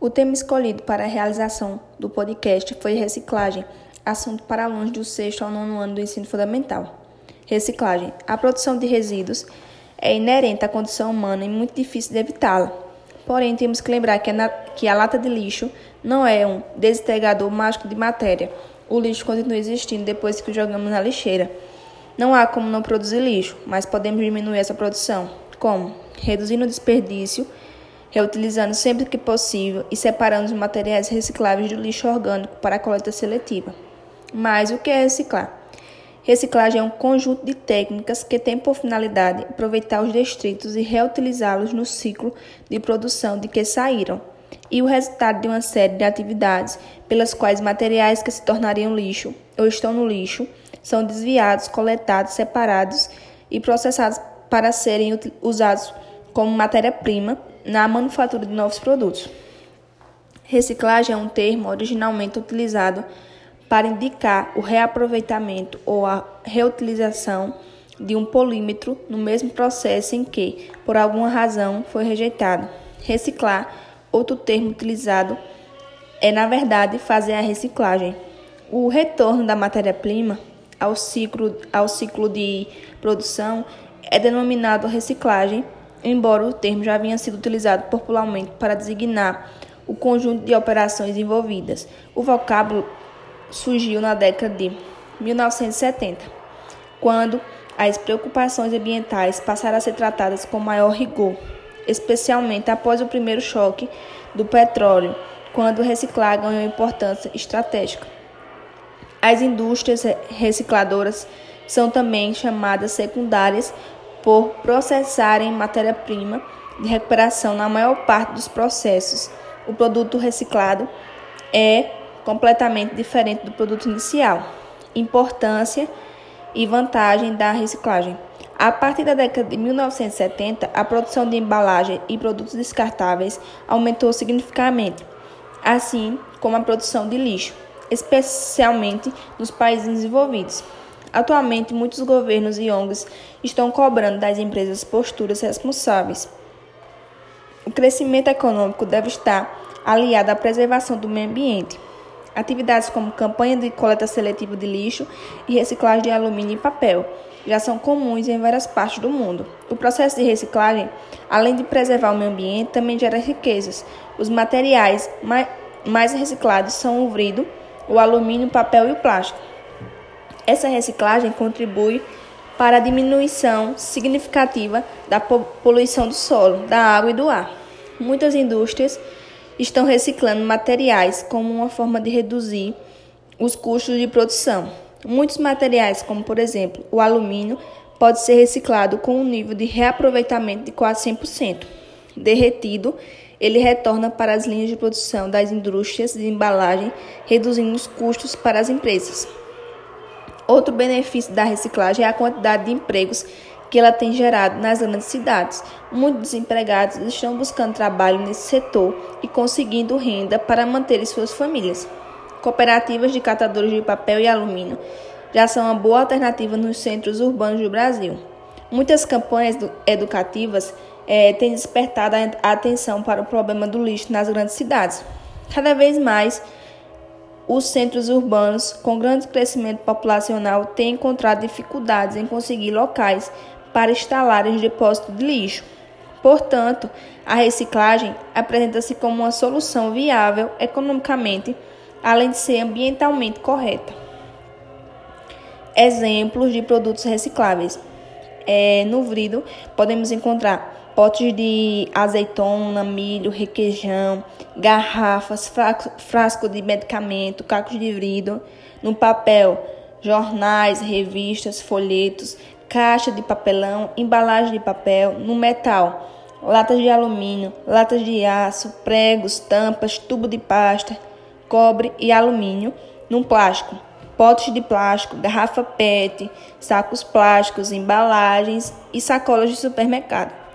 O tema escolhido para a realização do podcast foi reciclagem, assunto para alunos do sexto ao nono ano do ensino fundamental. Reciclagem. A produção de resíduos é inerente à condição humana e muito difícil de evitá-la. Porém, temos que lembrar que a, que a lata de lixo não é um desintegrador mágico de matéria. O lixo continua existindo depois que o jogamos na lixeira. Não há como não produzir lixo, mas podemos diminuir essa produção. Como? Reduzindo o desperdício reutilizando sempre que possível e separando os materiais recicláveis do lixo orgânico para a coleta seletiva. Mas o que é reciclar? Reciclagem é um conjunto de técnicas que tem por finalidade aproveitar os detritos e reutilizá-los no ciclo de produção de que saíram, e o resultado de uma série de atividades pelas quais materiais que se tornariam lixo ou estão no lixo são desviados, coletados, separados e processados para serem usados como matéria-prima na manufatura de novos produtos. Reciclagem é um termo originalmente utilizado para indicar o reaproveitamento ou a reutilização de um polímetro no mesmo processo em que, por alguma razão, foi rejeitado. Reciclar, outro termo utilizado, é na verdade fazer a reciclagem. O retorno da matéria-prima ao ciclo, ao ciclo de produção é denominado reciclagem embora o termo já havia sido utilizado popularmente para designar o conjunto de operações envolvidas. O vocábulo surgiu na década de 1970, quando as preocupações ambientais passaram a ser tratadas com maior rigor, especialmente após o primeiro choque do petróleo, quando reciclar ganhou importância estratégica. As indústrias recicladoras são também chamadas secundárias por processarem matéria-prima de recuperação na maior parte dos processos. O produto reciclado é completamente diferente do produto inicial. Importância e vantagem da reciclagem. A partir da década de 1970, a produção de embalagem e produtos descartáveis aumentou significativamente, assim como a produção de lixo, especialmente nos países desenvolvidos. Atualmente, muitos governos e ONGs estão cobrando das empresas posturas responsáveis. O crescimento econômico deve estar aliado à preservação do meio ambiente. Atividades como campanha de coleta seletiva de lixo e reciclagem de alumínio e papel já são comuns em várias partes do mundo. O processo de reciclagem, além de preservar o meio ambiente, também gera riquezas. Os materiais mais reciclados são o vidro, o alumínio, o papel e o plástico. Essa reciclagem contribui para a diminuição significativa da poluição do solo, da água e do ar. Muitas indústrias estão reciclando materiais como uma forma de reduzir os custos de produção. Muitos materiais, como por exemplo o alumínio, pode ser reciclado com um nível de reaproveitamento de quase 100%. Derretido, ele retorna para as linhas de produção das indústrias de embalagem, reduzindo os custos para as empresas. Outro benefício da reciclagem é a quantidade de empregos que ela tem gerado nas grandes cidades. Muitos desempregados estão buscando trabalho nesse setor e conseguindo renda para manter suas famílias. Cooperativas de catadores de papel e alumínio já são uma boa alternativa nos centros urbanos do Brasil. Muitas campanhas educativas é, têm despertado a atenção para o problema do lixo nas grandes cidades. Cada vez mais, os centros urbanos, com grande crescimento populacional, têm encontrado dificuldades em conseguir locais para instalar os depósitos de lixo. Portanto, a reciclagem apresenta-se como uma solução viável economicamente, além de ser ambientalmente correta. Exemplos de produtos recicláveis. É, no vidro, podemos encontrar potes de azeitona, milho, requeijão, garrafas, frasco de medicamento, cacos de vidro, no papel, jornais, revistas, folhetos, caixa de papelão, embalagem de papel, no metal, latas de alumínio, latas de aço, pregos, tampas, tubo de pasta, cobre e alumínio, no plástico, potes de plástico, garrafa PET, sacos plásticos, embalagens e sacolas de supermercado.